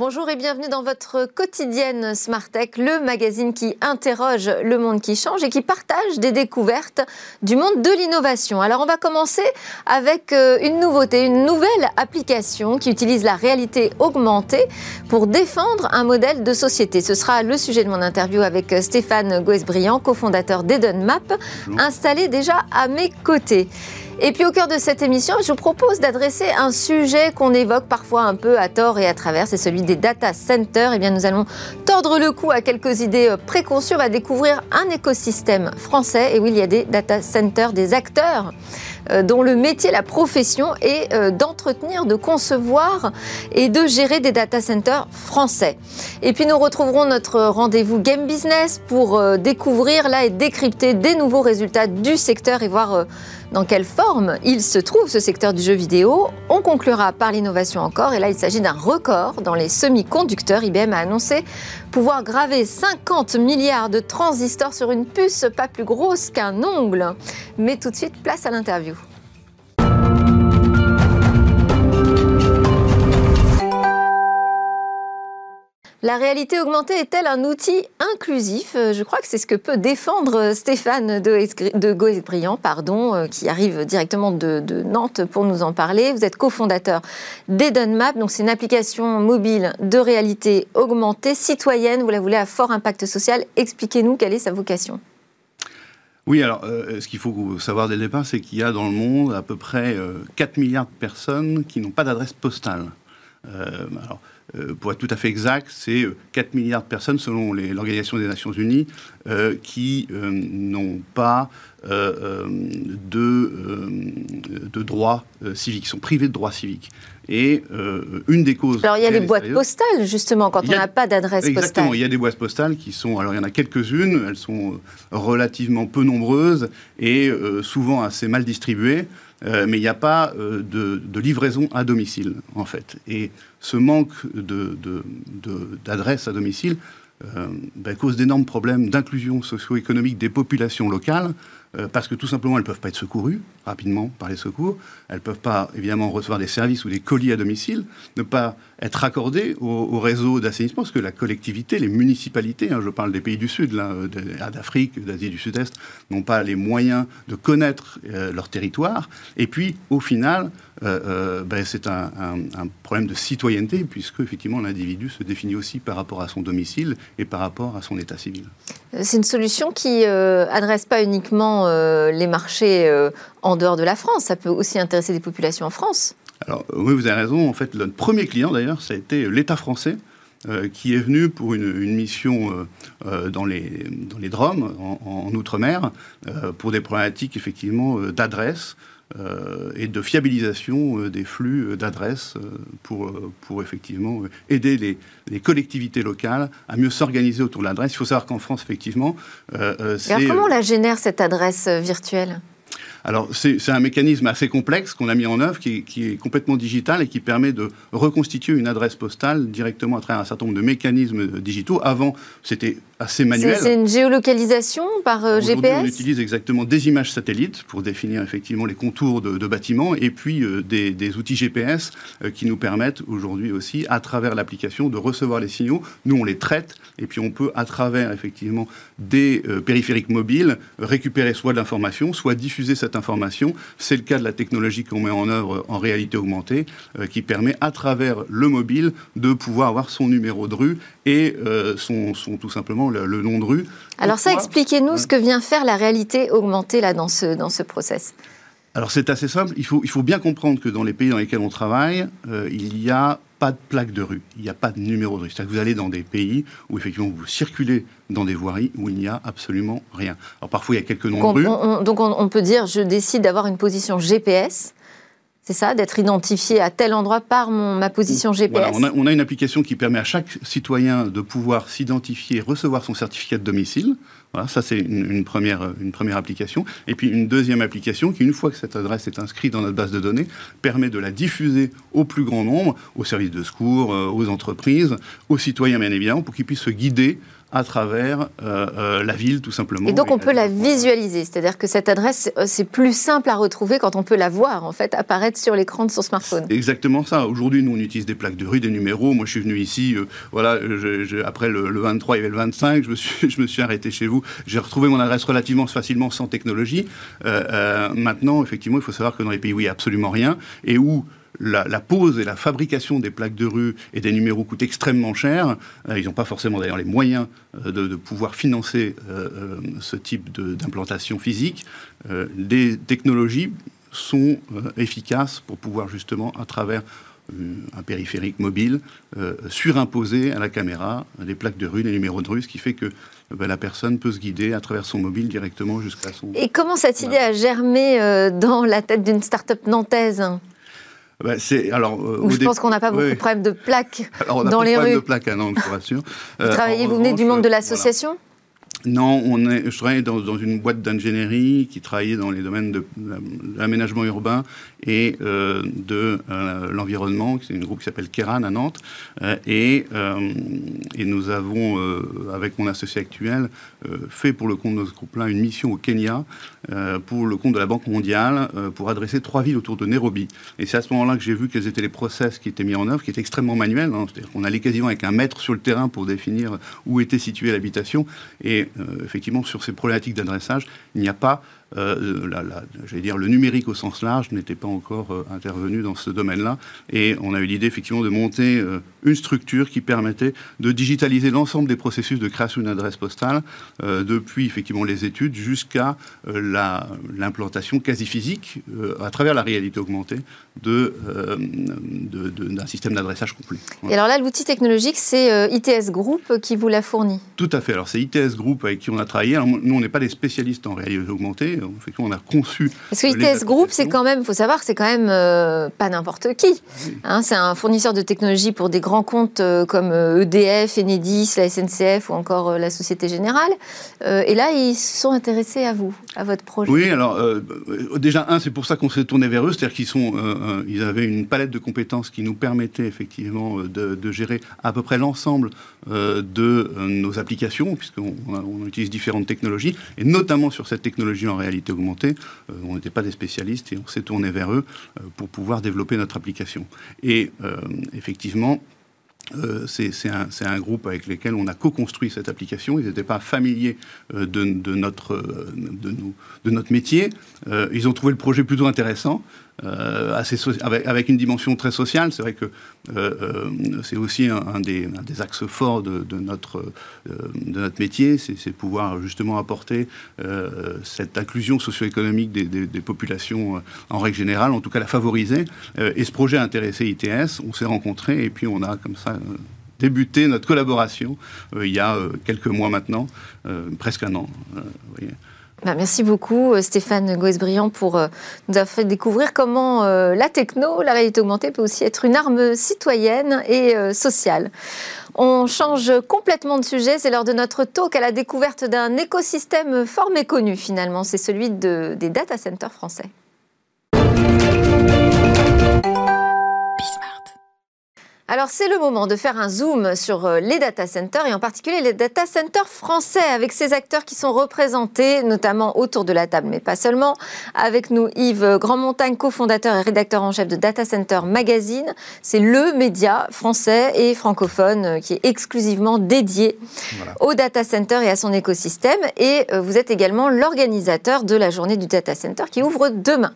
Bonjour et bienvenue dans votre quotidienne Smart Tech, le magazine qui interroge le monde qui change et qui partage des découvertes du monde de l'innovation. Alors on va commencer avec euh, une nouveauté, une nouvelle application qui utilise la réalité augmentée pour défendre un modèle de société. Ce sera le sujet de mon interview avec euh, Stéphane Goesbriand, cofondateur d'Edenmap, installé déjà à mes côtés. Et puis au cœur de cette émission, je vous propose d'adresser un sujet qu'on évoque parfois un peu à tort et à travers, c'est celui des data centers. Eh bien, nous allons tordre le cou à quelques idées euh, préconçues. On va découvrir un écosystème français. Et oui, il y a des data centers, des acteurs euh, dont le métier, la profession est euh, d'entretenir, de concevoir et de gérer des data centers français. Et puis nous retrouverons notre rendez-vous Game Business pour découvrir là et décrypter des nouveaux résultats du secteur et voir dans quelle forme il se trouve ce secteur du jeu vidéo. On conclura par l'innovation encore, et là il s'agit d'un record dans les semi-conducteurs. IBM a annoncé pouvoir graver 50 milliards de transistors sur une puce pas plus grosse qu'un ongle. Mais tout de suite, place à l'interview. La réalité augmentée est-elle un outil inclusif? Euh, Je crois que c'est ce que peut défendre euh, Stéphane de Goesbriand, pardon, euh, qui arrive directement de, Nantes pour nous en parler. Vous êtes cofondateur d'EdenMap, donc c'est une application mobile de réalité augmentée, citoyenne, vous la voulez à fort impact social. Expliquez-nous quelle est sa vocation. Oui, alors ce qu'il faut savoir dès le départ, c'est qu'il y a dans le monde à peu près 4 milliards de personnes qui n'ont pas d'adresse postale. Euh, pour être tout à fait exact, c'est 4 euh, milliards de personnes, selon l'Organisation des Nations Unies, euh, qui n'ont pas de, de droits civiques, sont privés de droits civiques. Et une des causes. Alors il y a les boîtes postales, justement, quand on n'a pas d'adresse postale. Exactement, il y a des boîtes postales qui sont. Alors il y en a quelques-unes, elles sont relativement peu nombreuses et souvent assez mal distribuées. Euh, mais il n'y a pas euh, de, livraison à domicile, en fait. Et ce manque d'adresse à domicile euh, ben, cause d'énormes problèmes d'inclusion socio-économique des populations locales, parce que tout simplement, elles ne peuvent pas être secourues rapidement par les secours, elles ne peuvent pas, évidemment, recevoir des services ou des colis à domicile, ne pas être raccordées au, réseau d'assainissement, parce que la collectivité, les municipalités, hein, je parle des pays du Sud, d'Afrique, d'Asie du Sud-Est, n'ont pas les moyens de connaître euh, leur territoire. Et puis, au final, euh, euh, ben, c'est un, problème de citoyenneté, puisque effectivement l'individu se définit aussi par rapport à son domicile et par rapport à son état civil. C'est une solution qui adresse pas uniquement les marchés en dehors de la France, ça peut aussi intéresser des populations en France. Alors oui, vous avez raison. En fait, notre premier client d'ailleurs, ça a été l'État français. Euh, qui est venu pour une, mission euh, euh, dans, les, dans les Drômes, en, Outre-mer, pour des problématiques effectivement d'adresse et de fiabilisation des flux d'adresse pour, pour effectivement aider les, les, collectivités locales à mieux s'organiser autour de l'adresse. Il faut savoir qu'en France, effectivement, c'est... comment on la génère cette adresse virtuelle? Alors, c'est un mécanisme assez complexe qu'on a mis en œuvre, qui, est complètement digital et qui permet de reconstituer une adresse postale directement à travers un certain nombre de mécanismes digitaux. Avant, c'était assez manuel. C'est une géolocalisation par euh, GPS On utilise exactement des images satellites pour définir effectivement les contours de, bâtiments et puis euh, des, outils GPS euh, qui nous permettent aujourd'hui aussi, à travers l'application, de recevoir les signaux. Nous, on les traite et puis on peut, à travers effectivement des périphériques mobiles, récupérer soit de l'information, soit diffuser cette information. C'est le cas de la technologie qu'on met en œuvre en réalité augmentée, qui permet, à travers le mobile, de pouvoir avoir son numéro de rue et son, son tout simplement le, nom de rue. Alors ça, expliquez-nous ce que vient faire la réalité augmentée là, dans, ce, dans ce process. Alors c'est assez simple, il faut, il faut bien comprendre que dans les pays dans lesquels on travaille, euh, il n'y a pas de plaque de rue, il n'y a pas de numéro de rue. C'est-à-dire que vous allez dans des pays où effectivement vous circulez dans des voiries où il n'y a absolument rien. Alors parfois il y a quelques noms de rue. donc on, peut dire je décide d'avoir une position GPS c'est ça, d'être identifié à tel endroit par mon, ma position GPS on, a, on, a, une application qui permet à chaque citoyen de pouvoir s'identifier, recevoir son certificat de domicile. Voilà, ça c'est une, première, une première application. Et puis une deuxième application qui, une fois que cette adresse est inscrite dans notre base de données, permet de la diffuser au plus grand nombre, aux services de secours, euh, aux entreprises, aux citoyens bien évidemment, pour qu'ils puissent se guider à travers euh, euh, la ville, tout simplement. Et donc, on peut la visualiser, c'est-à-dire que cette adresse, euh, c'est plus simple à retrouver quand on peut la voir, en fait, apparaître sur l'écran de son smartphone. Exactement ça. Aujourd'hui, nous, on utilise des plaques de rue, des numéros. Moi, je suis venu ici, voilà, après le, 23, il y avait le 25, je me suis, je me suis arrêté chez vous. J'ai retrouvé mon adresse relativement facilement sans technologie. maintenant, effectivement, il faut savoir que dans les pays où il n'y a absolument rien, et où la, pose et la fabrication des plaques de rue et des numéros coûtent extrêmement cher. Euh, ils n'ont pas forcément d'ailleurs les moyens euh, de, pouvoir financer euh, ce type d'implantation physique. les technologies sont efficaces pour pouvoir justement, à travers un périphérique mobile, surimposer à la caméra des plaques de rue, des numéros de rue, ce qui fait que ben, la personne peut se guider à travers son mobile directement jusqu'à son... Et comment cette idée a germé dans la tête d'une start-up nantaise bah, c'est alors. Euh, je pense qu'on n'a pas beaucoup de problèmes de plaques alors, on dans les rues. Pas de plaques à Nantes, je vous rassure. Vous travaillez, vous venez du monde de l'association? Non, on est, je travaillais dans, dans une boîte d'ingénierie qui travaillait dans les domaines de l'aménagement urbain et euh, de euh, l'environnement. C'est une groupe qui s'appelle Keran à Nantes. Euh, et, et, nous avons, avec mon associé actuel, fait pour le compte de ce groupe-là une mission au Kenya pour le compte de la Banque mondiale pour adresser trois villes autour de Nairobi. Et c'est à ce moment-là que j'ai vu quels étaient les process qui étaient mis en œuvre, qui étaient extrêmement manuels. Hein. C'est-à-dire qu'on allait quasiment avec un mètre sur le terrain pour définir où était située l'habitation. Et effectivement, sur ces problématiques d'adressage, il n'y a pas euh, j'allais dire, le numérique au sens large n'était pas encore euh, intervenu dans ce domaine-là. Et on a eu l'idée, effectivement, de monter euh, une structure qui permettait de digitaliser l'ensemble des processus de création d'une adresse postale, depuis, effectivement, les études jusqu'à l'implantation quasi physique, à travers la réalité augmentée, d'un de, de, système d'adressage complet. Et alors là, l'outil technologique, c'est ITS Group qui vous l'a fourni Tout à fait. Alors, c'est ITS Group avec qui on a travaillé. nous, on n'est pas des spécialistes en réalité augmentée on a conçu. Parce que ITS Group, c'est quand même, faut savoir, c'est quand même euh, pas n'importe qui. Hein. c'est un fournisseur de technologie pour des grands comptes euh, comme EDF, euh, e Enedis, la SNCF ou encore la Société Générale. et là, ils sont intéressés à vous, à votre projet. Oui, alors déjà un, c'est pour ça qu'on s'est tourné vers eux, c'est-à-dire qu'ils sont, ils avaient une palette de compétences qui nous permettait effectivement de, gérer à peu près l'ensemble de nos applications, puisqu'on on utilise différentes technologies, et notamment sur cette technologie en réalité réalité euh, on n'était pas des spécialistes et on s'est tourné vers eux euh, pour pouvoir développer notre application. Et euh, effectivement, c'est un, groupe avec lequel on a co-construit cette application. Ils n'étaient pas familiers de, de, notre métier. ils ont trouvé le projet plutôt intéressant. Euh, avec, une dimension très sociale. C'est vrai que euh, euh, c'est aussi un, des, axes forts de, notre, de notre métier, c'est pouvoir justement apporter cette inclusion socio-économique des, populations en règle générale, en tout cas la favoriser. et ce projet a intéressé ITS, on s'est rencontrés et puis on a comme ça débuté notre collaboration il y a quelques mois maintenant, presque un an. Bah, merci beaucoup euh, Stéphane Goes-Briand pour euh, nous avoir fait découvrir comment euh, la techno, la réalité augmentée peut aussi être une arme citoyenne et sociale. On change complètement de sujet, c'est l'heure de notre talk à la découverte d'un écosystème fort méconnu finalement, c'est celui de, des data centers français. Alors c'est le moment de faire un zoom sur euh, les data centers et en particulier les data centers français avec ces acteurs qui sont représentés notamment autour de la table, mais pas seulement. Avec nous Yves Grandmontagne, cofondateur et rédacteur en chef de Data Center Magazine. C'est le média français et francophone euh, qui est exclusivement dédié au data center et à son écosystème. Et euh, vous êtes également l'organisateur de la journée du data center qui ouvre demain.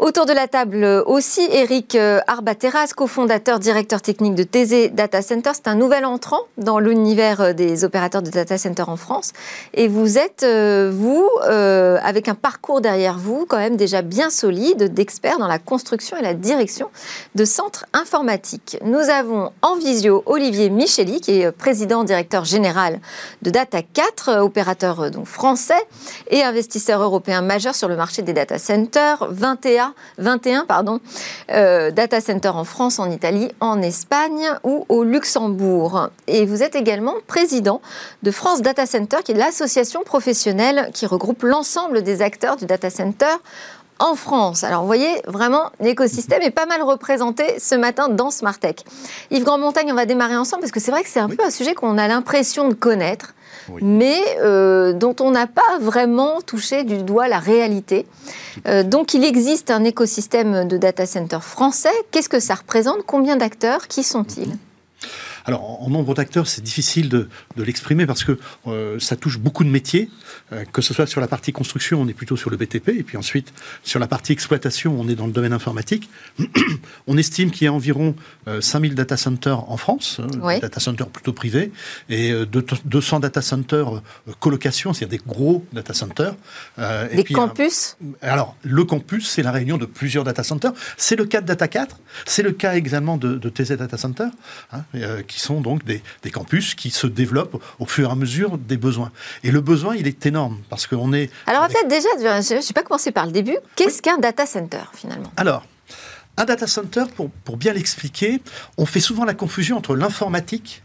Autour de la table aussi, Eric euh, Arbateras, cofondateur, directeur technique de Thésée Data Center. C'est un nouvel entrant dans l'univers euh, des opérateurs de data center en France. Et vous êtes, euh, vous, avec un parcours derrière vous, quand même déjà bien solide, d'expert dans la construction et la direction de centres informatiques. Nous avons en visio Olivier Micheli, qui est président, directeur général de Data 4, opérateur donc français et investisseur européen majeur sur le marché des data centers. 21 21 pardon, euh, data centers en France, en Italie, en Espagne ou au Luxembourg. Et vous êtes également président de France Data Center, qui est l'association professionnelle qui regroupe l'ensemble des acteurs du data center en France. Alors vous voyez, vraiment, l'écosystème est pas mal représenté ce matin dans Smartech. Yves Grand-Montagne, on va démarrer ensemble parce que c'est vrai que c'est un peu un sujet qu'on a l'impression de connaître. Mais euh, dont on n'a pas vraiment touché du doigt la réalité. Euh, donc il existe un écosystème de data center français. Qu'est-ce que ça représente? Combien d'acteurs? Qui sont-ils? Alors, en nombre d'acteurs, c'est difficile de, l'exprimer parce que euh, ça touche beaucoup de métiers, euh, que ce soit sur la partie construction, on est plutôt sur le BTP, et puis ensuite, sur la partie exploitation, on est dans le domaine informatique. on estime qu'il y a environ 5000 euh, data centers en France, hein, data centers plutôt privés, et 200 data centers colocation, c'est-à-dire des gros data centers. des campus? Alors, le campus, c'est la réunion de plusieurs data centers. C'est le cas de Data 4, c'est le cas également de, TZ Data Center, hein, qui sont donc des, campus qui se développent au fur et à mesure des besoins. Et le besoin, il est énorme parce qu'on est. Alors, peut-être déjà, je ne sais pas commencer par le début. Qu'est-ce qu'un data center finalement? Alors. Un data center, pour, pour bien l'expliquer, on fait souvent la confusion entre l'informatique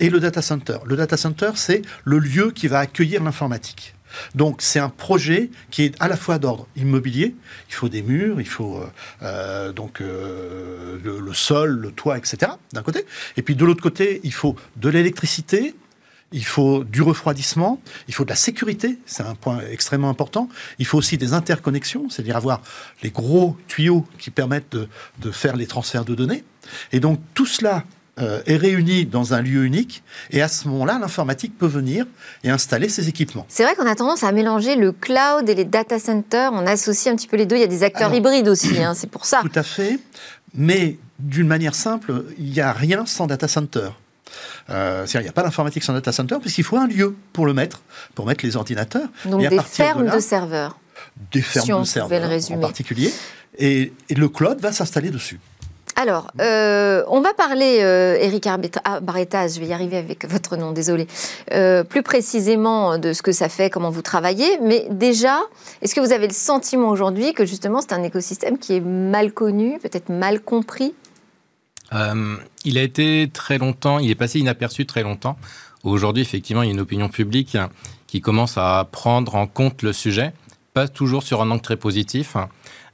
et le data center. Le data center, c'est le lieu qui va accueillir l'informatique. Donc c'est un projet qui est à la fois d'ordre immobilier, il faut des murs, il faut euh, euh, donc euh, le, sol, le toit, etc. D'un côté, et puis de l'autre côté, il faut de l'électricité. Il faut du refroidissement, il faut de la sécurité, c'est un point extrêmement important. Il faut aussi des interconnexions, c'est-à-dire avoir les gros tuyaux qui permettent de faire les transferts de données. Et donc tout cela euh, est réunie dans un lieu unique. Et à ce moment-là, l'informatique peut venir et installer ses équipements. C'est vrai qu'on a tendance à mélanger le cloud et les data centers. On associe un petit peu les deux. Il y a des acteurs hybrides aussi, hein, c'est pour ça. Tout à fait. Mais d'une manière simple, il n'y a rien sans data center. Euh, il n'y a pas d'informatique sans data center, puisqu'il faut un lieu pour le mettre, pour mettre les ordinateurs. Donc des fermes de, serveurs. Des fermes de serveurs en particulier. et le cloud va s'installer dessus. Alors, euh, on va parler, euh, Eric Barretas, je vais y arriver avec votre nom, désolé, euh, plus précisément de ce que ça fait, comment vous travaillez. Mais déjà, est-ce que vous avez le sentiment aujourd'hui que justement c'est un écosystème qui est mal connu, peut-être mal compris? Il a été très longtemps, il est passé inaperçu très longtemps. Aujourd'hui, effectivement, il y a une opinion publique qui commence à prendre en compte le sujet, toujours sur un angle très positif.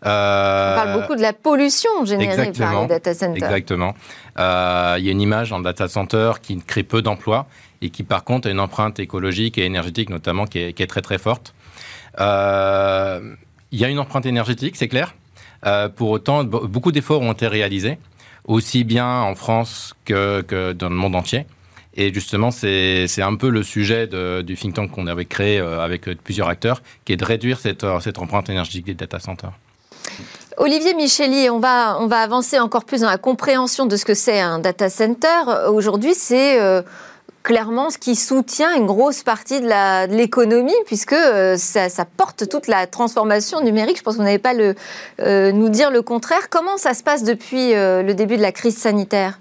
Euh, On parle beaucoup de la pollution générée par les data centers. Exactement. Euh, il y a une image en data center qui crée peu d'emplois et qui par contre a une empreinte écologique et énergétique notamment qui est, très très forte. Euh, il y a une empreinte énergétique, c'est clair. pour autant, beaucoup d'efforts ont été réalisés, aussi bien en France que, que dans le monde entier. Et justement, c'est un peu le sujet du think tank qu'on avait créé avec plusieurs acteurs, qui est de réduire cette, cette empreinte énergétique des data centers. Olivier Micheli, on va, on va avancer encore plus dans la compréhension de ce que c'est un data center. Aujourd'hui, c'est euh, clairement ce qui soutient une grosse partie de l'économie, puisque euh, ça, porte toute la transformation numérique. Je pense que vous n'avez pas le, euh, nous dire le contraire. Comment ça se passe depuis le début de la crise sanitaire?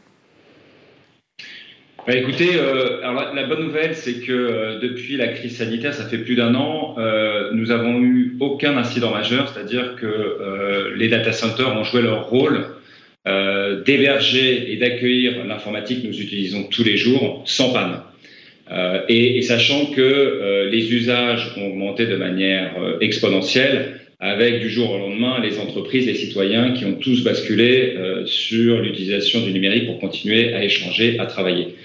Bah, écoutez, euh, alors la, bonne nouvelle, c'est que euh, depuis la crise sanitaire, ça fait plus d'un an, euh, nous avons eu aucun incident majeur, c'est-à-dire que les data centers ont joué leur rôle d'héberger et d'accueillir l'informatique que nous utilisons tous les jours sans panne. Et, sachant que les usages ont augmenté de manière exponentielle, avec du jour au lendemain les entreprises, les citoyens qui ont tous basculé sur l'utilisation du numérique pour continuer à échanger, à travailler.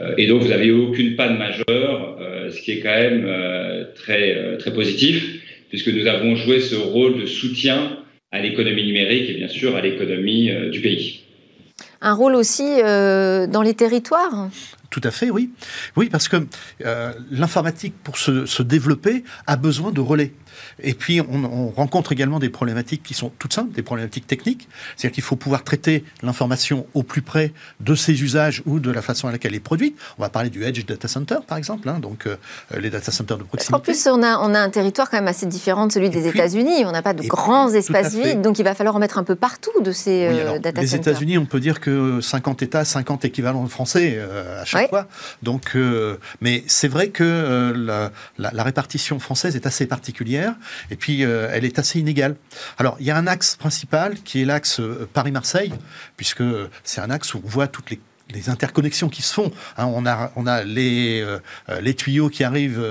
Euh, et donc, vous n'avez aucune panne majeure, euh, ce qui est quand même euh, très, très positif, puisque nous avons joué ce rôle de soutien à l'économie numérique et bien sûr à l'économie du pays. Un rôle aussi dans les territoires? Tout à fait, oui. Oui, parce que l'informatique, pour se, se, développer, a besoin de relais. Et puis, on, rencontre également des problématiques qui sont toutes simples, des problématiques techniques. C'est-à-dire qu'il faut pouvoir traiter l'information au plus près de ses usages ou de la façon à laquelle elle est produite. On va parler du Edge Data Center, par exemple, hein, donc euh, les data centers de proximité. En plus, on a, on a un territoire quand même assez différent de celui des États-Unis. On n'a pas de grands espaces vides, donc il va falloir en mettre un peu partout de ces euh, data centers. Les États-Unis, on peut dire que 50 États, 50 équivalents français euh, à chaque fois. Donc, mais c'est vrai que la, la répartition française est assez particulière et puis euh, elle est assez inégale. Alors il y a un axe principal qui est l'axe euh, Paris-Marseille, puisque c'est un axe où on voit toutes les interconnexions qui se font. Hein. on a, on a les, les tuyaux qui arrivent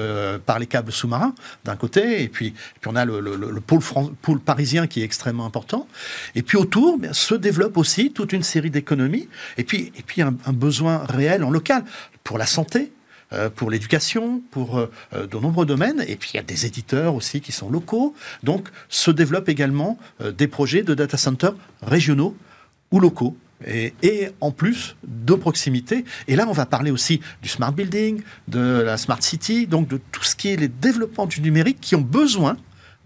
par les câbles sous-marins d'un côté, et puis, puis on a le, le, pôle, parisien qui est extrêmement important. Et puis autour se développe aussi toute une série d'économies, et puis, et puis un, besoin réel en local pour la santé, euh, pour l'éducation, pour euh, euh, de nombreux domaines. Et puis il y a des éditeurs aussi qui sont locaux. Donc se développent également des projets de data centers régionaux ou locaux. Et, et, en plus de proximité. Et là, on va parler aussi du smart building, de la smart city, donc de tout ce qui est les développements du numérique qui ont besoin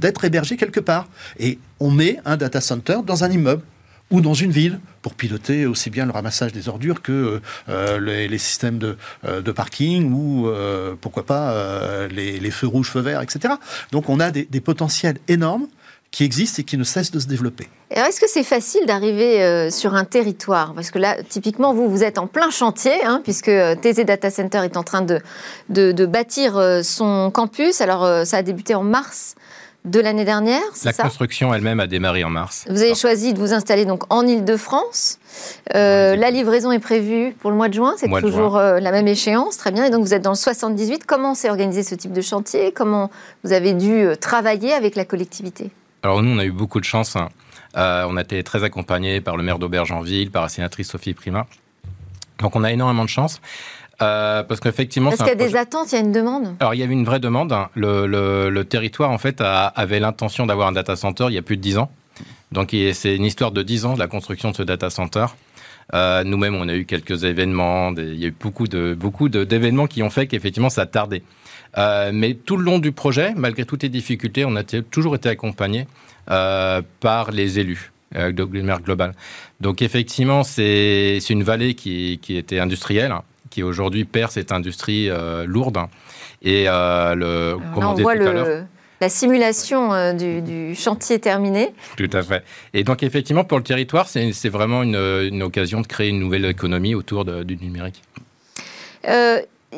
d'être hébergés quelque part. Et on met un data center dans un immeuble ou dans une ville pour piloter aussi bien le ramassage des ordures que euh, les, systèmes de, euh, de, parking ou euh, pourquoi pas les, feux rouges, feux verts, etc. Donc on a des, potentiels énormes qui existent et qui ne cessent de se développer. est-ce que c'est facile d'arriver sur un territoire? Parce que là, typiquement, vous, vous êtes en plein chantier, hein, puisque TZ Data Center est en train de, de bâtir son campus. Alors, ça a débuté en mars de l'année dernière, La construction elle-même a démarré en mars. Vous avez choisi de vous installer donc en Ile-de-France. Euh, la livraison est prévue pour le mois de juin, c'est toujours euh, la même échéance, très bien. Et donc vous êtes dans le 78. Comment s'est organisé ce type de chantier? Comment vous avez dû euh, travailler avec la collectivité? Alors nous, on a eu beaucoup de chance. Hein. on a été très accompagnés par le maire d'Aubergenville, par la sénatrice Sophie Prima. Donc on a énormément de chance. Euh, parce qu'effectivement, parce qu'il y a des attentes, il y a une demande. Alors il y avait une vraie demande. Le, territoire en fait avait l'intention d'avoir un data center il y a plus de 10 ans. Donc c'est une histoire de 10 ans de la construction de ce data center. Euh, nous-mêmes, on a eu quelques événements, il y a eu beaucoup de beaucoup d'événements qui ont fait qu'effectivement ça a tardé. Euh, mais tout le long du projet, malgré toutes les difficultés, on a toujours été accompagné par les élus de Global. Donc effectivement, c'est une vallée qui, qui était industrielle qui aujourd'hui perd cette industrie euh, lourde. Et euh, le, comme on, voit le, la simulation euh, du, chantier terminé. Tout à fait. Et donc effectivement, pour le territoire, c'est vraiment une, une, occasion de créer une nouvelle économie autour du numérique.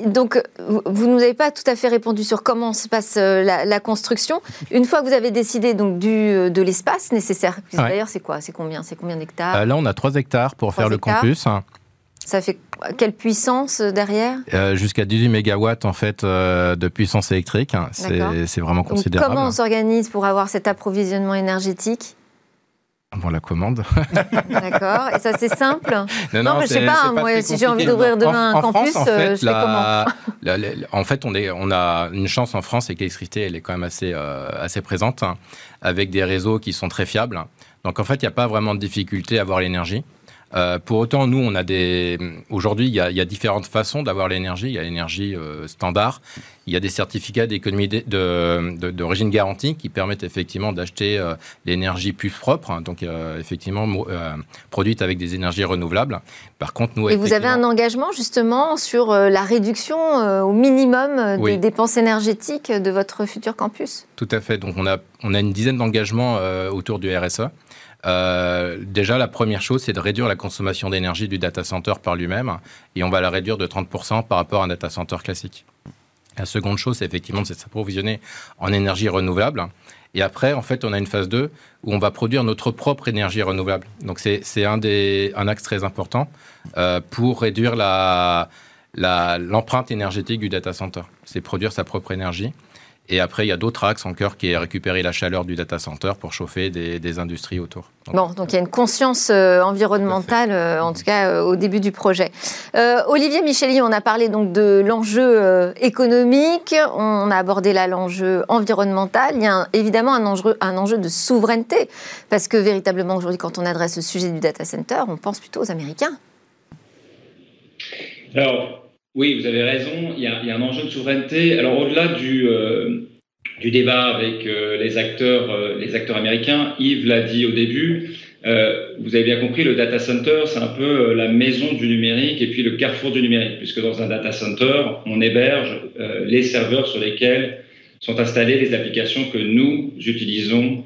donc, vous ne nous avez pas tout à fait répondu sur comment se passe la, construction. Une fois que vous avez décidé donc du, de l'espace nécessaire, d'ailleurs, c'est quoi? C'est combien? C'est combien d'hectares? Là, on a 3 hectares pour faire le campus. Ça fait quelle puissance euh, derrière euh, Jusqu'à 18 mégawatts en fait euh, de puissance électrique. C'est vraiment considérable. comment on s'organise pour avoir cet approvisionnement énergétique on la commande. D'accord. Et ça, c'est simple Non, non, mais je sais pas, moi, si j'ai envie d'ouvrir demain un campus, en fait, je fais comment En fait, on, est, on a une chance en France, c'est que l'électricité, elle est quand même assez, assez présente, hein, avec des réseaux qui sont très fiables. Donc, en fait, il n'y a pas vraiment de difficulté à avoir l'énergie. Euh, pour autant, nous, on a des. Aujourd'hui, il y, a différentes façons d'avoir l'énergie. Il y a l'énergie euh, standard. Il y a des certificats d'économie d'origine de, garantie qui permettent effectivement d'acheter euh, l'énergie plus propre, hein, donc effectivement produite avec des énergies renouvelables. Par contre, nous. Et vous avez un engagement justement sur la réduction au minimum des dépenses énergétiques de votre futur campus? Tout à fait. Donc on a on a une dizaine d'engagements autour du RSE. Euh, déjà, la première chose, c'est de réduire la consommation d'énergie du data center par lui-même, et on va la réduire de 30% par rapport à un data center classique. La seconde chose, c'est effectivement de s'approvisionner en énergie renouvelable. Et après, en fait, on a une phase 2 où on va produire notre propre énergie renouvelable. Donc, c'est un, axe très important euh, pour réduire l'empreinte énergétique du data center. C'est produire sa propre énergie. Et après, il y a d'autres axes encore qui est récupérer la chaleur du data center pour chauffer des, industries autour. bon, donc il y a une conscience euh, environnementale, euh, en tout cas euh, au début du projet. Olivier Micheli, on a parlé donc de l'enjeu économique, on a abordé là l'enjeu environnemental. Il y a évidemment un enjeu, un enjeu de souveraineté, parce que véritablement aujourd'hui, quand on adresse le sujet du data center, on pense plutôt aux Américains. Alors, oui, vous avez raison. Il y a, un enjeu de souveraineté. Alors au-delà du, euh, du débat avec euh, les acteurs, euh, les acteurs américains, Yves l'a dit au début. vous avez bien compris, le data center, c'est un peu la maison du numérique et puis le carrefour du numérique, puisque dans un data center, on héberge les serveurs sur lesquels sont installées les applications que nous utilisons,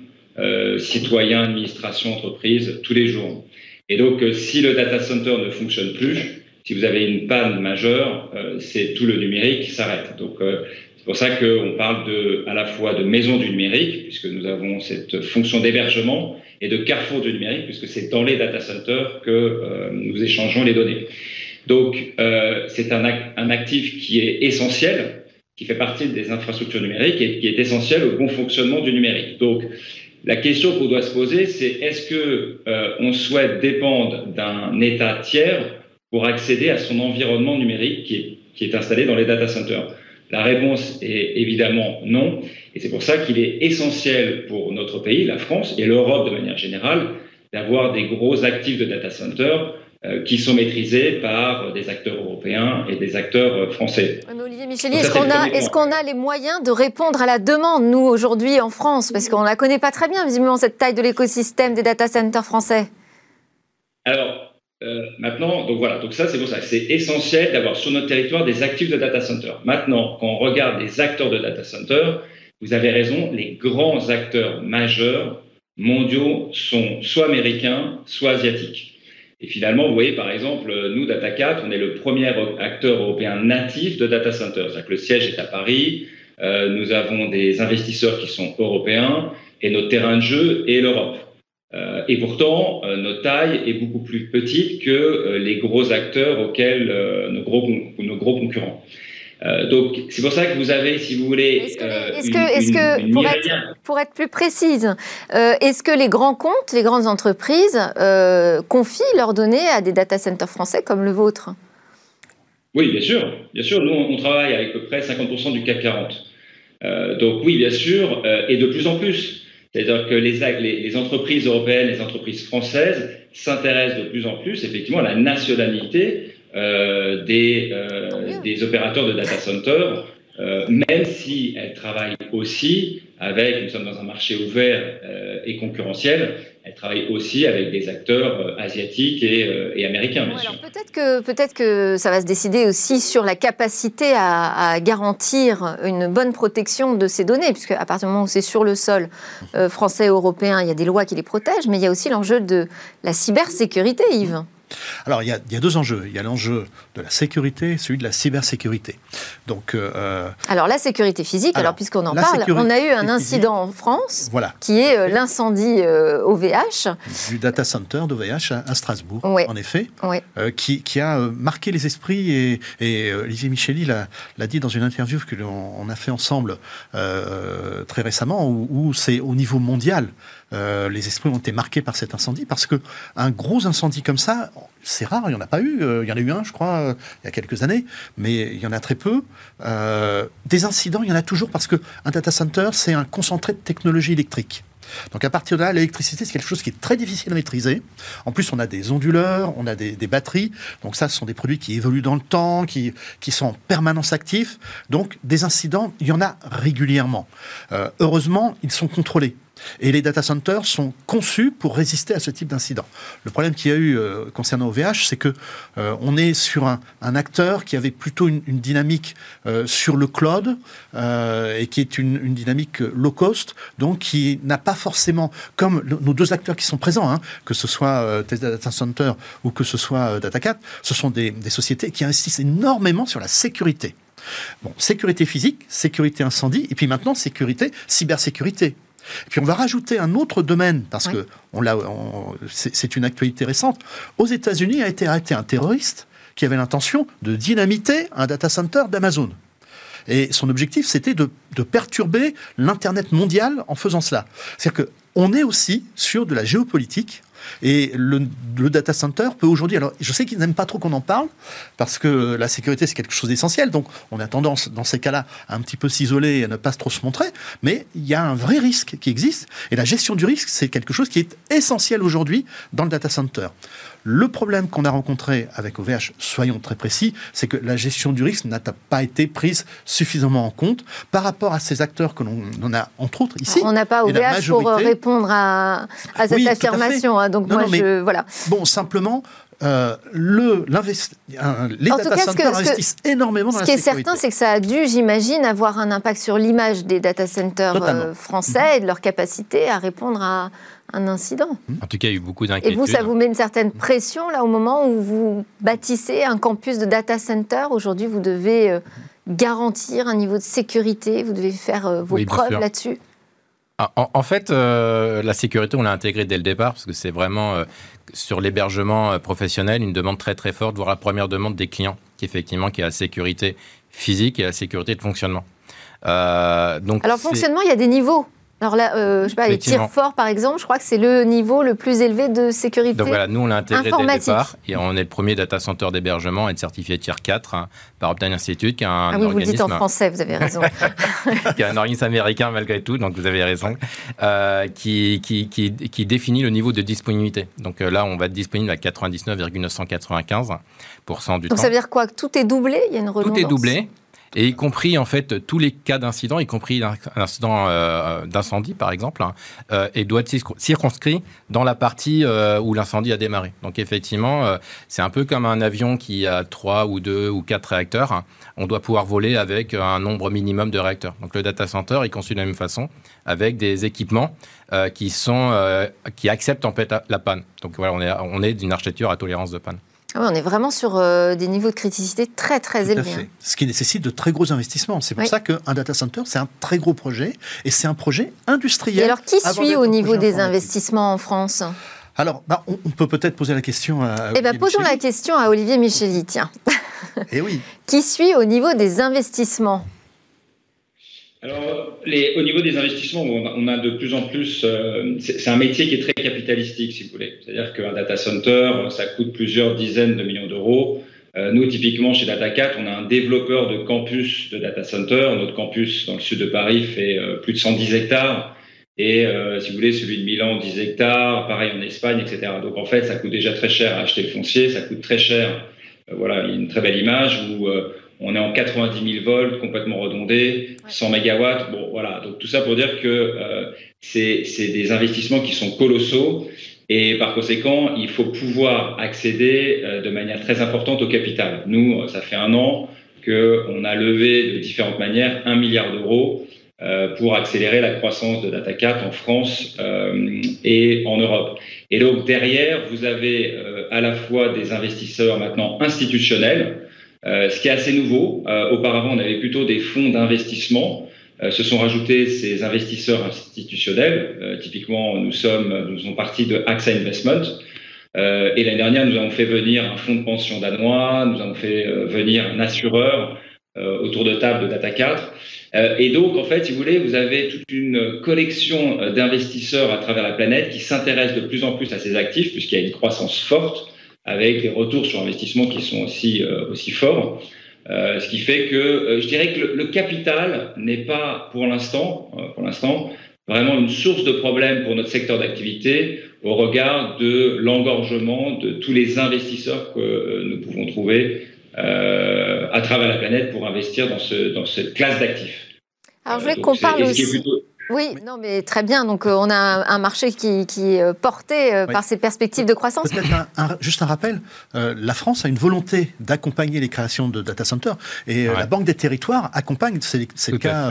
citoyens, administrations, entreprises, tous les jours. Et donc, si le data center ne fonctionne plus, si vous avez une panne majeure, euh, c'est tout le numérique qui s'arrête. Donc euh, c'est pour ça qu'on parle de, à la fois de maison du numérique, puisque nous avons cette fonction d'hébergement, et de carrefour du numérique, puisque c'est dans les data centers que euh, nous échangeons les données. Donc, euh, c'est un, un, actif qui est essentiel, qui fait partie des infrastructures numériques et qui est essentiel au bon fonctionnement du numérique. Donc, la question qu'on doit se poser, c'est est-ce que euh, on souhaite dépendre d'un État tiers pour accéder à son environnement numérique qui est, qui est installé dans les data centers La réponse est évidemment non. Et c'est pour ça qu'il est essentiel pour notre pays, la France et l'Europe de manière générale, d'avoir des gros actifs de data centers euh, qui sont maîtrisés par des acteurs européens et des acteurs euh, français. Olivier Micheli, est-ce qu'on a, est qu'on a les moyens de répondre à la demande, nous, aujourd'hui en France? Parce qu'on ne la connaît pas très bien, visiblement, cette taille de l'écosystème des data centers français. Alors, euh, maintenant, donc voilà, donc ça c'est pour ça, c'est essentiel d'avoir sur notre territoire des actifs de data centers. Maintenant, quand on regarde les acteurs de data centers, vous avez raison, les grands acteurs majeurs mondiaux sont soit américains, soit asiatiques. Et finalement, vous voyez, par exemple, nous, Data4, on est le premier acteur européen natif de data center. C'est-à-dire que le siège est à Paris, euh, nous avons des investisseurs qui sont européens, et notre terrain de jeu est l'Europe. Euh, et pourtant, euh, notre taille est beaucoup plus petite que euh, les gros acteurs auxquels nos, gros, nos gros concurrents. Donc, c'est pour ça que vous avez, si vous voulez, est-ce que, est que, est que pour, être, pour, être, plus précise, est-ce que les grands comptes, les grandes entreprises confient leurs données à des data centers français comme le vôtre? Oui, bien sûr. Bien sûr, nous, on travaille avec à peu près 50% du CAC 40. Euh, donc oui, bien sûr, et de plus en plus. C'est-à-dire que les, les, les, entreprises européennes, les entreprises françaises s'intéressent de plus en plus, effectivement, à la nationalité euh, des, euh, des, opérateurs de data center, euh, même si elles travaillent aussi avec, nous sommes dans un marché ouvert et concurrentiel, elles travaillent aussi avec des acteurs asiatiques et, et américains, bien sûr. Peut-être que, peut que ça va se décider aussi sur la capacité à, à, garantir une bonne protection de ces données, puisque à partir du moment où c'est sur le sol euh, français, européen, il y a des lois qui les protègent, mais il y a aussi l'enjeu de la cybersécurité, Yves. Alors, il y, a, il y, a, deux enjeux. Il y a l'enjeu de la sécurité et celui de la cybersécurité. Donc, euh, alors, la sécurité physique, alors, alors puisqu'on en parle, on a eu un incident en France voilà. qui est euh, l'incendie euh, OVH. Du data center d'OVH à, à, Strasbourg, oui. en effet, oui. euh, qui, qui, a marqué les esprits. Et, et Olivier Micheli l'a dit dans une interview que l'on a fait ensemble très récemment, où, où c'est au niveau mondial. Euh, les esprits ont été marqués par cet incendie parce que un gros incendie comme ça, c'est rare, il n'y en a pas eu. Euh, il y en a eu un, je crois, euh, il y a quelques années, mais il y en a très peu. Des incidents, il y en a toujours parce qu'un data center, c'est un concentré de technologie électrique. Donc à partir de là, l'électricité, c'est quelque chose qui est très difficile à maîtriser. En plus, on a des onduleurs, on a des, batteries. Donc ça, ce sont des produits qui évoluent dans le temps, qui, sont en permanence actifs. Donc des incidents, il y en a régulièrement. Heureusement, ils sont contrôlés. Et les data centers sont conçus pour résister à ce type d'incident. Le problème qu'il y a eu euh, concernant OVH, c'est que euh, on est sur un, acteur qui avait plutôt une, dynamique euh, sur le cloud et qui est une, dynamique low cost, donc qui n'a pas forcément, comme nos deux acteurs qui sont présents, hein, que ce soit Tesla Data Center ou que ce soit DataCat, ce sont des, des sociétés qui investissent énormément sur la sécurité. Bon, sécurité physique, sécurité incendie, et puis maintenant sécurité, cybersécurité. Et puis on va rajouter un autre domaine, parce oui. que on c'est une actualité récente. Aux États-Unis a été arrêté un terroriste qui avait l'intention de dynamiter un data center d'Amazon. Et son objectif, c'était de, de, perturber l'Internet mondial en faisant cela. C'est-à-dire qu'on est aussi sur de la géopolitique et le, le, data center peut aujourd'hui, alors je sais qu'ils n'aiment pas trop qu'on en parle, parce que la sécurité c'est quelque chose d'essentiel, donc on a tendance dans ces cas-là à un petit peu s'isoler et à ne pas trop se montrer, mais il y a un vrai risque qui existe, et la gestion du risque c'est quelque chose qui est essentiel aujourd'hui dans le data center. Le problème qu'on a rencontré avec OVH, soyons très précis, c'est que la gestion du risque n'a pas été prise suffisamment en compte par rapport à ces acteurs que l'on a entre autres ici. On n'a pas OVH majorité... pour répondre à, à cette oui, affirmation. À donc non, moi, non, je, voilà. Bon, simplement, euh, le, euh, les en data cas, centers que, investissent que, énormément dans la sécurité. Ce qui est certain, c'est que ça a dû, j'imagine, avoir un impact sur l'image des data centers euh, français mmh. et de leur capacité à répondre à un incident. En tout cas, il y a eu beaucoup d'inquiétudes. Et vous, ça vous met une certaine pression là au moment où vous bâtissez un campus de data center. Aujourd'hui, vous devez euh, garantir un niveau de sécurité, vous devez faire euh, vos oui, preuves là-dessus. Ah, en, fait, euh, la sécurité, on l'a intégrée dès le départ parce que c'est vraiment euh, sur l'hébergement euh, professionnel une demande très très forte, voire la première demande des clients, qui effectivement qui est la sécurité physique et la sécurité de fonctionnement. donc Alors fonctionnement, il y a des niveaux. Alors là, euh, je sais pas, les tirs forts, par exemple, je crois que c'est le niveau le plus élevé de sécurité. Donc voilà, nous on l'a intégré dès le départ et on est le premier data center d'hébergement à être certifié Tier 4 hein, par Optane Institute, qui est un ah oui, vous le dites en français, vous avez raison. qui est un organisme américain malgré tout, donc vous avez raison, euh, qui, qui, qui, qui, définit le niveau de disponibilité. Donc euh, là, on va être disponible à 99,995% du temps. Donc ça veut dire quoi? Tout est doublé? Il y a une redondance Tout est doublé et y compris en fait tous les cas d'incidents, y compris l'incident euh, d'incendie par exemple, hein, euh, et doit être circonscrit dans la partie euh, où l'incendie a démarré. Donc effectivement, c'est un peu comme un avion qui a trois ou deux ou quatre réacteurs. Hein. On doit pouvoir voler avec un nombre minimum de réacteurs. Donc le data center est conçu de la même façon, avec des équipements qui sont qui acceptent en fait la panne. Donc voilà, on est on est d'une architecture à tolérance de panne. Ah on est vraiment sur euh, des niveaux de criticité très très élevés. Hein. Ce qui nécessite de très gros investissements. C'est pour ça qu'un data center, c'est un très gros projet et c'est un projet industriel. Et alors, qui suit au niveau des investissements en France? Alors, bah, on, peut peut-être poser la question à. Eh bien, posons la question à Olivier Micheli, tiens. Eh oui. qui suit au niveau des investissements? Alors, au niveau des investissements, on a, de plus en plus. Euh, c'est un métier qui est très capitalistique, si vous voulez. C'est-à-dire qu'un data center, ça coûte plusieurs dizaines de millions d'euros. Euh, nous, typiquement, chez Datacat, on a un développeur de campus de data center. Notre campus dans le sud de Paris fait euh, plus de 110 hectares. Et si vous voulez, celui de Milan, 10 hectares. Pareil en Espagne, etc. Donc, en fait, ça coûte déjà très cher à acheter le foncier. Ça coûte très cher. voilà, une très belle image où on est en 90 000 volts, complètement redondé, 100 mégawatts. Bon, voilà. Donc tout ça pour dire que euh, c'est des investissements qui sont colossaux et par conséquent, il faut pouvoir accéder euh, de manière très importante au capital. Nous, ça fait un an qu'on a levé de différentes manières un milliard d'euros euh, pour accélérer la croissance de DataCat en France euh, et en Europe. Et donc derrière, vous avez euh, à la fois des investisseurs maintenant institutionnels euh, ce qui est assez nouveau. Euh, auparavant, on avait plutôt des fonds d'investissement. Euh, se sont rajoutés ces investisseurs institutionnels. typiquement, nous sommes, nous sommes partis de AXA Investment. et l'année dernière, nous avons fait venir un fonds de pension danois, nous avons fait venir un assureur autour de table de Data 4. et donc, en fait, si vous voulez, vous avez toute une collection d'investisseurs à travers la planète qui s'intéressent de plus en plus à ces actifs, puisqu'il y a une croissance forte avec des retours sur investissement qui sont aussi, euh, aussi forts. Euh, ce qui fait que euh, je dirais que le, capital n'est pas pour l'instant, pour l'instant, vraiment une source de problème pour notre secteur d'activité au regard de l'engorgement de tous les investisseurs que nous pouvons trouver à travers la planète pour investir dans, ce, dans cette classe d'actifs. Alors je voulais qu'on parle aussi. Oui, non, mais très bien. Donc, euh, on a un, marché qui, est euh, porté euh, par ces perspectives de croissance. Peut-être juste un rappel la France a une volonté d'accompagner les créations de data centers et la Banque des territoires accompagne ces, cas.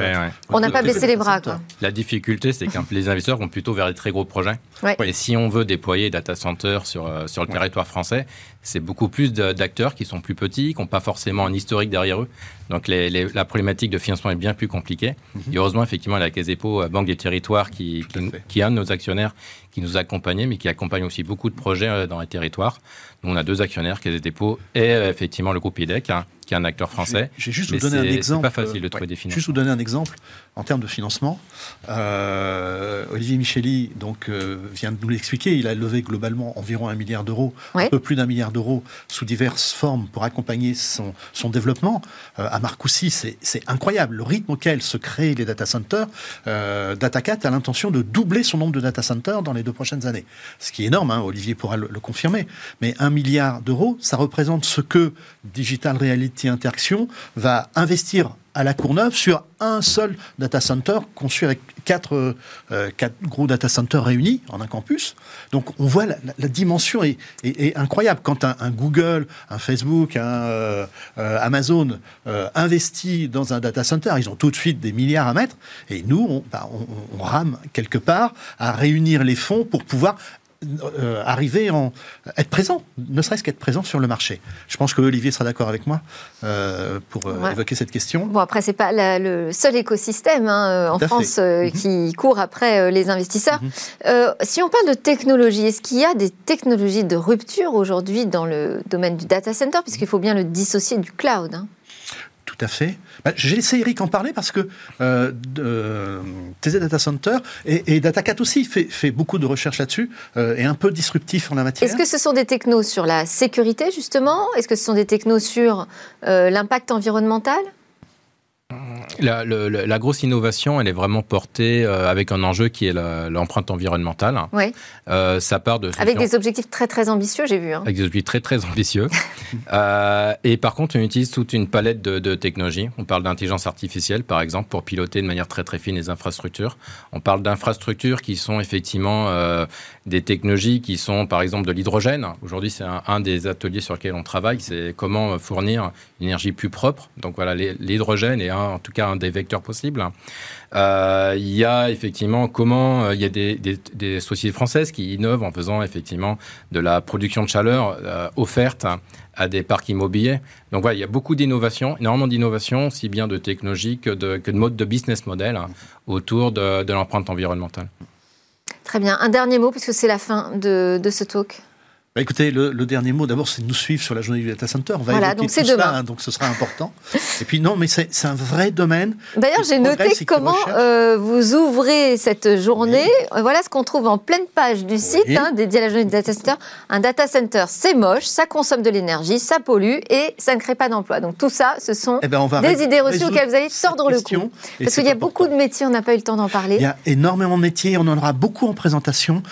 On n'a pas baissé les bras. Quoi. La difficulté, c'est que les investisseurs vont plutôt vers les très gros projets. Et si on veut déployer data centers sur, sur le territoire français, c'est beaucoup plus d'acteurs qui sont plus petits, qui n'ont pas forcément un historique derrière eux. Donc la problématique de financement est bien plus compliquée. Mhm. Et heureusement, effectivement, la Caisse dépôt, euh, Banque des Territoires, qui, qui, est un de nos actionnaires, qui nous accompagne, mais qui accompagne aussi beaucoup de projets euh, dans les territoires. Nous, on a deux actionnaires, Caisse des dépôts et euh, effectivement le groupe IDEC, hein, qui est un acteur français. J'ai juste vous donner un exemple. pas facile de trouver des financements. Juste vous donner un exemple en termes de financement. Olivier Micheli donc, vient de nous l'expliquer. Il a levé globalement environ un milliard d'euros, un peu plus d'un milliard d'euros sous diverses formes pour accompagner son, son développement à Marcoussis, c'est incroyable. Le rythme auquel se créent les data centers, euh, DataCat a l'intention de doubler son nombre de data centers dans les deux prochaines années. Ce qui est énorme, hein, Olivier pourra le, confirmer. Mais un milliard d'euros, ça représente ce que Digital Reality Interaction va investir à la Courneuve sur un seul data center conçu avec quatre, euh, quatre gros data centers réunis en un campus. Donc on voit la, dimension est, incroyable. Quand un, Google, un Facebook, un euh, euh, Amazon investit dans un data center, ils ont tout de suite des milliards à mettre. Et nous, on, bah, on rame quelque part à réunir les fonds pour pouvoir euh, arriver en être présent, ne serait-ce qu'être présent sur le marché. Je pense que Olivier sera d'accord avec moi euh, pour euh, évoquer cette question. Bon, après, c'est pas le seul écosystème hein, en France mhm. qui court après les investisseurs. Mhm. si on parle de technologie, est-ce qu'il y a des technologies de rupture aujourd'hui dans le domaine du data center, puisqu'il faut bien le dissocier du cloud hein tout fait. Bah, j'ai laissé Eric en parler parce que euh, TZ Data Center et, DataCat aussi fait, fait, beaucoup de recherches là-dessus euh, et un peu disruptif en la matière. Est-ce que ce sont des technos sur la sécurité justement? Est-ce que ce sont des technos sur euh, l'impact environnemental? La, grosse innovation, elle est vraiment portée euh, avec un enjeu qui est l'empreinte environnementale. Oui. Euh, ça part de avec des objectifs très très ambitieux, j'ai vu. Hein. Avec des objectifs très très ambitieux. Euh, et par contre, on utilise toute une palette de, technologies. On parle d'intelligence artificielle, par exemple, pour piloter de manière très très fine les infrastructures. On parle d'infrastructures qui sont effectivement des technologies qui sont, par exemple, de l'hydrogène. Aujourd'hui, c'est un, des ateliers sur lesquels on travaille. C'est comment fournir une énergie plus propre. Donc voilà, l'hydrogène est en tout cas un des vecteurs possibles. Euh, il y a effectivement comment euh, il y a des, sociétés françaises qui innovent en faisant effectivement de la production de chaleur euh, offerte à des parcs immobiliers. Donc voilà, il y a beaucoup d'innovations, énormément d'innovations, aussi bien de technologie que de, que de mode de business model hein, autour de, l'empreinte environnementale. Très bien. Un dernier mot, puisque c'est la fin de ce talk. Bah, écoutez, le, dernier mot, d'abord, c'est de nous suivre sur la journée du data center. On va voilà, donc c'est demain. Hein, donc ce sera important. Et puis non, mais c'est un vrai domaine. D'ailleurs, j'ai noté comment euh, vous ouvrez cette journée. Voilà ce qu'on trouve en pleine page du site hein, dédié à la journée du data center. Un data center, c'est moche, ça consomme de l'énergie, ça pollue et ça ne crée pas d'emploi. Donc tout ça, ce sont eh ben, des idées reçues auxquelles vous allez tordre le cou. Parce qu'il y a beaucoup de métiers, on n'a pas eu le temps d'en parler. Il y a énormément de métiers, on en aura beaucoup en présentation.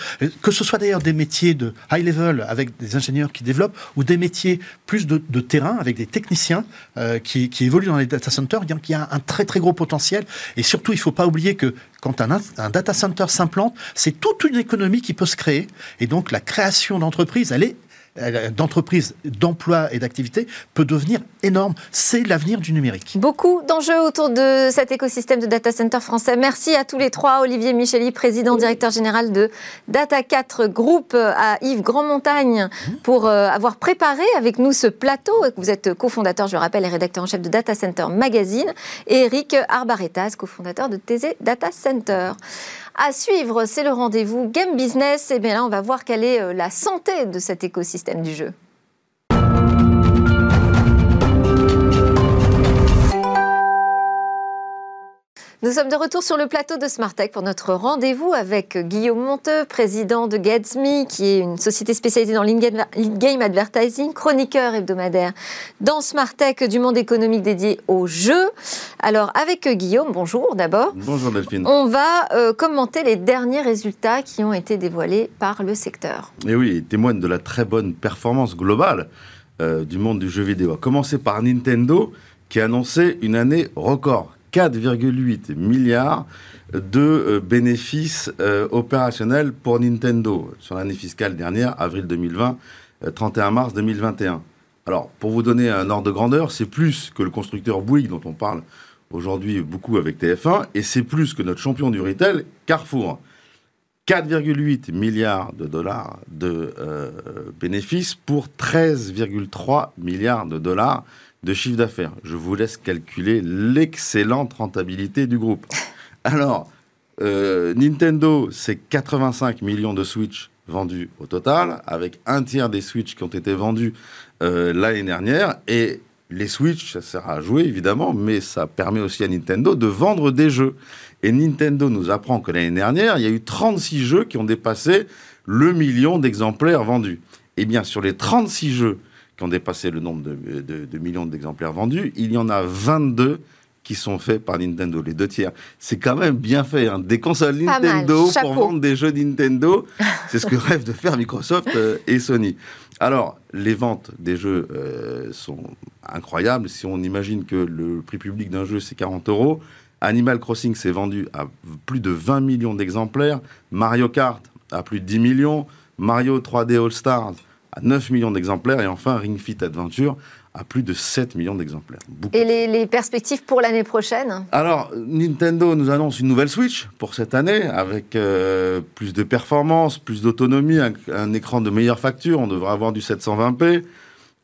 Que ce soit d'ailleurs des métiers de high level avec des ingénieurs qui développent, ou des métiers plus de, terrain avec des techniciens euh, qui, évoluent dans les data centers. Il y a un très très gros potentiel. Et surtout, il ne faut pas oublier que quand un, un data center s'implante, c'est toute une économie qui peut se créer. Et donc la création d'entreprises, elle est euh, d'entreprise, d'emploi et d'activité peut devenir énorme. C'est l'avenir du numérique. Beaucoup d'enjeux autour de cet écosystème de data center français. Merci à tous les trois. Olivier Micheli, président, directeur général de Data 4 Group, à Yves Grandmontagne, pour euh, avoir préparé avec nous ce plateau. Vous êtes cofondateur, je rappelle, et rédacteur en chef de Data Center Magazine. Et Eric Arbaretas, cofondateur de TZ Data Center. À suivre, c'est le rendez-vous Game Business. Et bien là, on va voir quelle est euh, la santé de cet écosystème du jeu. Nous sommes de retour sur le plateau de Smartech pour notre rendez-vous avec Guillaume Monteux, président de GetsMe, qui est une société spécialisée dans l'in-game advertising, chroniqueur hebdomadaire dans Smartech du monde économique dédié aux jeux. Alors, avec Guillaume, bonjour d'abord. Bonjour Delphine. On va euh, commenter les derniers résultats qui ont été dévoilés par le secteur. Et oui, ils témoignent de la très bonne performance globale euh, du monde du jeu vidéo. A commencer par Nintendo, qui a annoncé une année record 4,8 milliards de euh, bénéfices euh, opérationnels pour Nintendo sur l'année fiscale dernière, avril 2020, 31 euh, mars 2021. Alors, pour vous donner un ordre de grandeur, c'est plus que le constructeur Bouygues dont on parle aujourd'hui beaucoup avec TF1, et c'est plus que notre champion du retail, Carrefour. 4,8 milliards de dollars de bénéfices pour 13,3 milliards de dollars de chiffre d'affaires. Je vous laisse calculer l'excellente rentabilité du groupe. Alors, euh, Nintendo, c'est 85 millions de Switch vendus au total, avec un tiers des Switch qui ont été vendus euh, l'année dernière. Et les Switch, ça sert à jouer évidemment, mais ça permet aussi à Nintendo de vendre des jeux. Et Nintendo nous apprend que l'année dernière, il y a eu 36 jeux qui ont dépassé le million d'exemplaires vendus. Eh bien, sur les 36 jeux qui ont dépassé le nombre de, millions d'exemplaires vendus. Il y en a 22 qui sont faits par Nintendo, les deux tiers. C'est quand même bien fait. Hein. Des consoles Nintendo pour vendre des jeux Nintendo, c'est ce que rêvent de faire Microsoft euh, et Sony. Alors, les ventes des jeux euh, sont incroyables. Si on imagine que le prix public d'un jeu, c'est 40 euros, Animal Crossing s'est vendu à plus de 20 millions d'exemplaires, Mario Kart à plus de 10 millions, Mario 3D All Stars à 9 millions d'exemplaires. Et enfin, Ring Fit Adventure à plus de 7 millions d'exemplaires. Et les, perspectives pour l'année prochaine Alors, Nintendo nous annonce une nouvelle Switch pour cette année, avec euh, plus de performance, plus d'autonomie, un, écran de meilleure facture, on devrait avoir du 720p,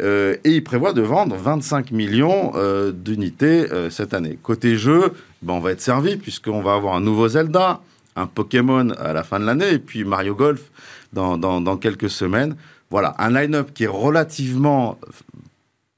euh, et il prévoit de vendre 25 millions euh, d'unités cette année. Côté jeu, ben, on va être servi, puisqu'on va avoir un nouveau Zelda, un Pokémon à la fin de l'année, et puis Mario Golf dans, dans quelques semaines. Voilà, un line-up qui est relativement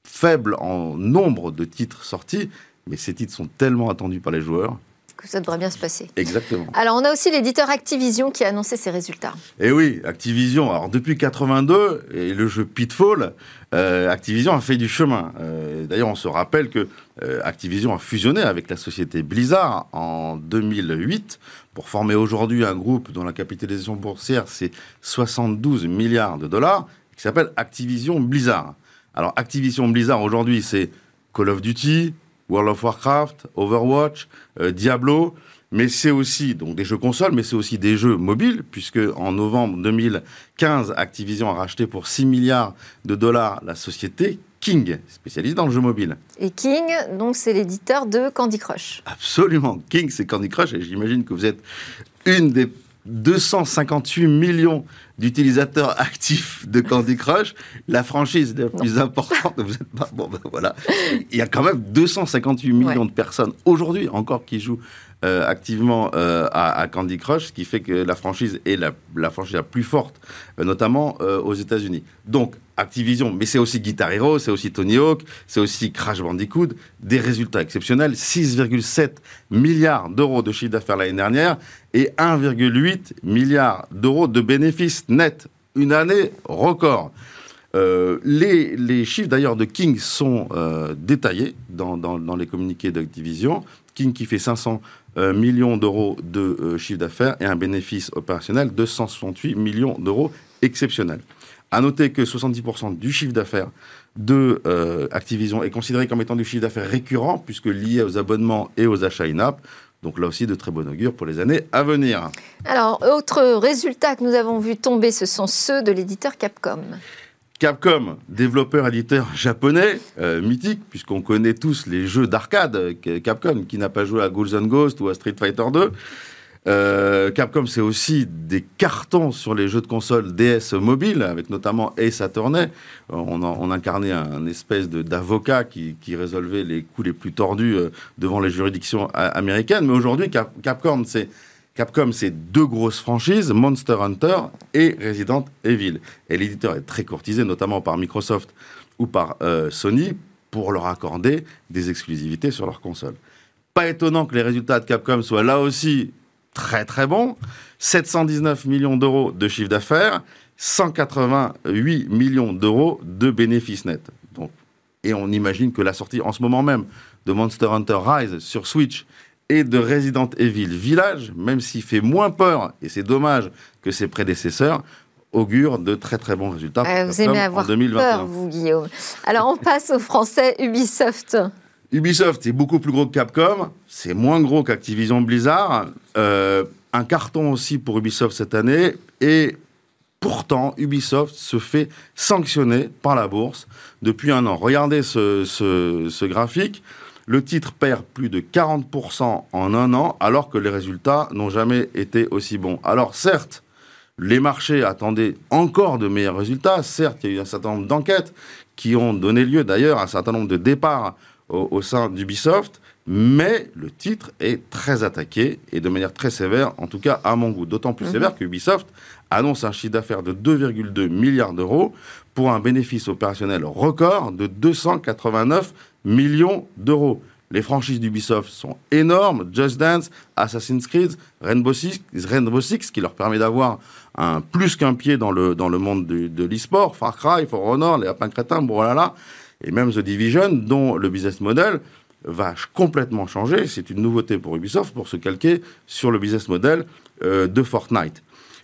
faible en nombre de titres sortis, mais ces titres sont tellement attendus par les joueurs. Que ça devrait bien se passer. Exactement. Alors, on a aussi l'éditeur Activision qui a annoncé ses résultats. Et eh oui, Activision, alors depuis 82, et le jeu Pitfall, euh, Activision a fait du chemin. Euh, d'ailleurs, on se rappelle que euh, Activision a fusionné avec la société Blizzard en 2008 pour former aujourd'hui un groupe dont la capitalisation boursière, c'est 72 milliards de dollars, qui s'appelle Activision Blizzard. Alors, Activision Blizzard aujourd'hui, c'est Call of Duty, World of Warcraft, Overwatch, euh, Diablo, mais c'est aussi des jeux consoles, mais c'est aussi des jeux mobiles, puisque en novembre 2015, Activision a racheté pour 6 milliards de dollars la société King, spécialisée dans le jeu mobile. Et King, donc c'est l'éditeur de Candy Crush. Absolument, King c'est Candy Crush, et j'imagine que vous êtes une des 258 millions d'utilisateurs actifs de Candy Crush, la franchise la plus importante, vous êtes pas, bon ben voilà, il y a quand même 258 millions de personnes aujourd'hui encore qui jouent euh, activement euh, à, Candy Crush, ce qui fait que la franchise est la, franchise la plus forte, euh, notamment aux États-Unis. Donc, Activision, mais c'est aussi Guitar Hero, c'est aussi Tony Hawk, c'est aussi Crash Bandicoot, des résultats exceptionnels, 6,7 milliards d'euros de chiffre d'affaires l'année dernière et 1,8 milliard d'euros de bénéfices nets. Une année record. les, les, chiffres d'ailleurs de King sont détaillés dans, les communiqués d'Activision. King qui fait 500 euh, millions d'euros de euh, chiffre d'affaires et un bénéfice opérationnel de 168 millions d'euros exceptionnels. À noter que 70% du chiffre d'affaires de euh, Activision est considéré comme étant du chiffre d'affaires récurrent, puisque lié aux abonnements et aux achats in-app. Donc là aussi, de très bon augure pour les années à venir. Alors, autre résultat que nous avons vu tomber, ce sont ceux de l'éditeur Capcom. Capcom, développeur éditeur japonais, euh, mythique, puisqu'on connaît tous les jeux d'arcade euh, Capcom, qui n'a pas joué à Ghouls and Ghosts ou à Street Fighter 2. Euh, Capcom, c'est aussi des cartons sur les jeux de console DS mobile, avec notamment Ace Attorney. On, on incarnait un, espèce d'avocat qui, qui, résolvait les coups les plus tordus devant les juridictions américaines. Mais aujourd'hui, Capcom, c'est Capcom, c'est deux grosses franchises, Monster Hunter et Resident Evil. Et l'éditeur est très courtisé, notamment par Microsoft ou par euh, Sony, pour leur accorder des exclusivités sur leur console. Pas étonnant que les résultats de Capcom soient là aussi très très bons. 719 millions d'euros de chiffre d'affaires, 188 millions d'euros de bénéfices nets. Donc, et on imagine que la sortie en ce moment même de Monster Hunter Rise sur Switch et de Resident Evil Village, même s'il fait moins peur, et c'est dommage que ses prédécesseurs, augure de très très bons résultats. Euh, vous aimez avoir peur, vous, Guillaume. Alors on passe au français Ubisoft. Ubisoft est beaucoup plus gros que Capcom, c'est moins gros qu'Activision Blizzard. Euh, un carton aussi pour Ubisoft cette année, et pourtant Ubisoft se fait sanctionner par la bourse depuis un an. Regardez ce, ce, ce graphique. Le titre perd plus de 40% en un an, alors que les résultats n'ont jamais été aussi bons. Alors certes, les marchés attendaient encore de meilleurs résultats. Certes, il y a eu un certain nombre d'enquêtes qui ont donné lieu d'ailleurs à un certain nombre de départs au, sein d'Ubisoft, mais le titre est très attaqué et de manière très sévère, en tout cas à mon goût. D'autant plus mhm. sévère qu'Ubisoft annonce un chiffre d'affaires de 2,2 milliards d'euros pour un bénéfice opérationnel record de 289 millions d'euros. Les franchises d'Ubisoft sont énormes. Just Dance, Assassin's Creed, Rainbow Six, Rainbow Six qui leur permet d'avoir un plus qu'un pied dans le, dans le monde de, de l'e-sport. Far Cry, For Honor, les lapins crétins, Et même The Division, dont le business model va complètement changer. C'est une nouveauté pour Ubisoft pour se calquer sur le business model euh, de Fortnite.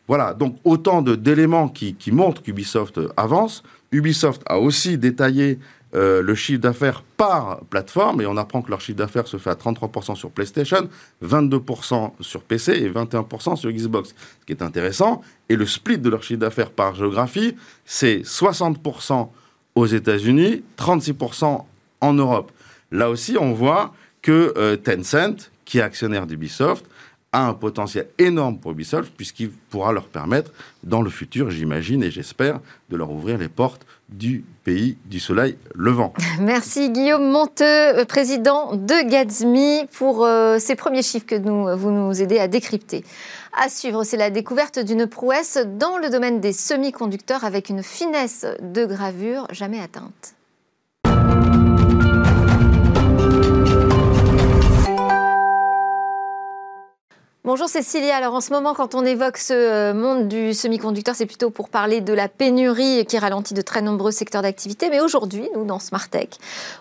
Voilà, donc autant d'éléments qui, qui montrent qu'Ubisoft avance. Ubisoft a aussi détaillé euh, le chiffre d'affaires par plateforme, et on apprend que leur chiffre d'affaires se fait à 33% sur PlayStation, 22% sur PC et 21% sur Xbox, ce qui est intéressant. Et le split de leur chiffre d'affaires par géographie, c'est 60% aux États-Unis, 36% en Europe. Là aussi, on voit que euh, Tencent, qui est actionnaire d'Ubisoft, a un potentiel énorme pour Ubisoft, puisqu'il pourra leur permettre, dans le futur, j'imagine et j'espère, de leur ouvrir les portes du pays du soleil levant. Merci Guillaume Monteux, président de Gatsby, pour euh, ces premiers chiffres que nous, vous nous aidez à décrypter. À suivre, c'est la découverte d'une prouesse dans le domaine des semi-conducteurs avec une finesse de gravure jamais atteinte. Bonjour Cécilia. Alors en ce moment, quand on évoque ce euh, monde du semi-conducteur, c'est plutôt pour parler de la pénurie qui ralentit de très nombreux secteurs d'activité. Mais aujourd'hui, nous, dans Smart Tech,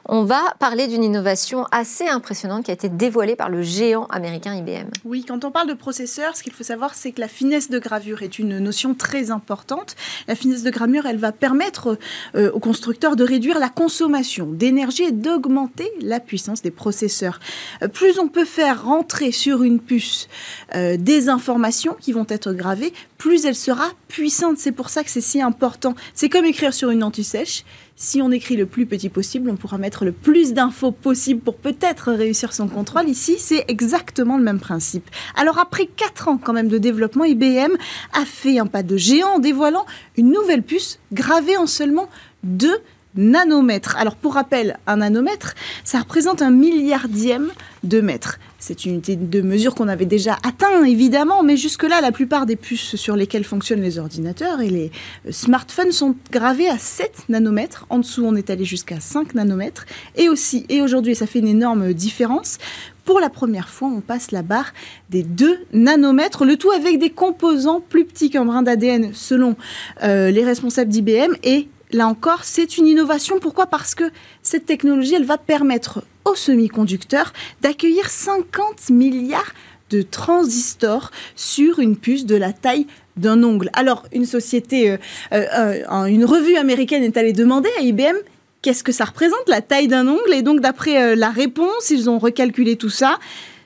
on va parler d'une innovation assez impressionnante qui a été dévoilée par le géant américain IBM. Oui, quand on parle de processeur, ce qu'il faut savoir, c'est que la finesse de gravure est une notion très importante. La finesse de gravure, elle va permettre euh, aux constructeurs de réduire la consommation d'énergie et d'augmenter la puissance des processeurs. Euh, plus on peut faire rentrer sur une puce euh, des informations qui vont être gravées, plus elle sera puissante. C'est pour ça que c'est si important. C'est comme écrire sur une anti-sèche. Si on écrit le plus petit possible, on pourra mettre le plus d'infos possible pour peut-être réussir son contrôle. Ici, c'est exactement le même principe. Alors après 4 ans quand même de développement, IBM a fait un pas de géant en dévoilant une nouvelle puce gravée en seulement 2 nanomètres. Alors pour rappel, un nanomètre, ça représente un milliardième de mètre. C'est une unité de mesure qu'on avait déjà atteint, évidemment, mais jusque-là, la plupart des puces sur lesquelles fonctionnent les ordinateurs et les euh, smartphones sont gravées à 7 nanomètres. En dessous, on est allé jusqu'à 5 nanomètres. Et aussi, et aujourd'hui, ça fait une énorme différence, pour la première fois, on passe la barre des 2 nanomètres, le tout avec des composants plus petits qu'un brin d'ADN selon euh, les responsables d'IBM et là encore, c'est une innovation. Pourquoi? Parce que cette technologie, elle va permettre aux semi-conducteurs d'accueillir 50 milliards de transistors sur une puce de la taille d'un ongle. Alors, une société, euh, euh, une revue américaine est allée demander à IBM qu'est-ce que ça représente, la taille d'un ongle. Et donc, d'après euh, la réponse, ils ont recalculé tout ça.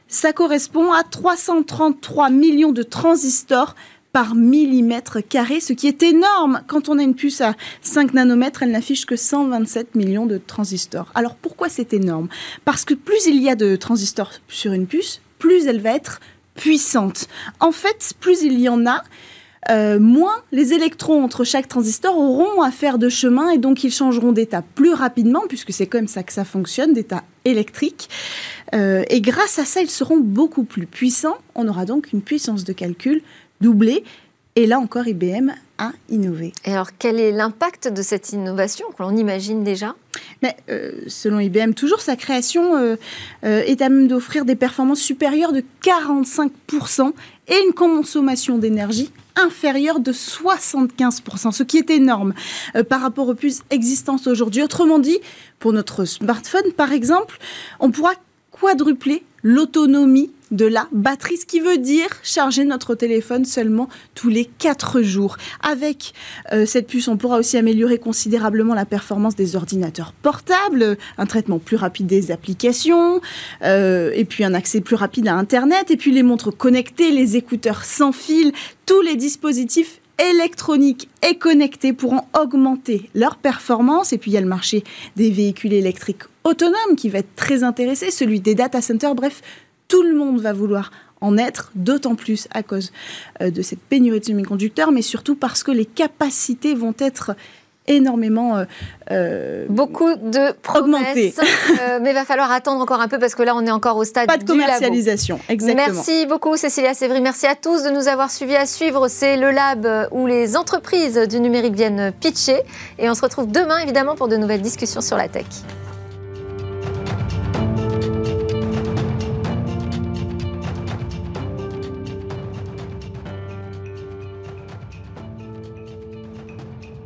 Ça correspond à 333 millions de transistors par millimètre carré, ce qui est énorme. Quand on a une puce à 5 nanomètres, elle n'affiche que 127 millions de transistors. Alors pourquoi c'est énorme? Parce que plus il y a de transistors sur une puce, plus elle va être puissante. En fait, plus il y en a, euh, moins les électrons entre chaque transistor auront à faire de chemin et donc ils changeront d'état plus rapidement, puisque c'est comme ça que ça fonctionne, d'état électrique. Euh, et grâce à ça, ils seront beaucoup plus puissants. On aura donc une puissance de calcul doublé. Et là encore, IBM a innové. Et alors, quel est l'impact de cette innovation que l'on imagine déjà? Mais euh, selon IBM, toujours sa création euh, euh, est à même d'offrir des performances supérieures de 45% et une consommation d'énergie inférieure de 75%, ce qui est énorme par rapport aux puces existantes aujourd'hui. Autrement dit, pour notre smartphone, par exemple, on pourra quadrupler l'autonomie de la batterie, ce qui veut dire charger notre téléphone seulement tous les 4 jours. Avec euh, cette puce, on pourra aussi améliorer considérablement la performance des ordinateurs portables, un traitement plus rapide des applications, euh, et puis un accès plus rapide à Internet, et puis les montres connectées, les écouteurs sans fil, tous les dispositifs électroniques et connectés pourront augmenter leur performance. Et puis il y a le marché des véhicules électriques autonomes qui va être très intéressé, celui des data centers. Bref, tout le monde va vouloir en être, d'autant plus à cause euh, de cette pénurie de semi-conducteurs, mais surtout parce que les capacités vont être énormément euh, euh, beaucoup de promesses, mais il va falloir attendre encore un peu parce que là on est encore au stade pas de commercialisation exactement. Merci beaucoup Cécilia Sévry. Merci à tous de nous avoir suivis à suivre. C'est le lab où les entreprises du numérique viennent pitcher. Et on se retrouve demain évidemment pour de nouvelles discussions sur la tech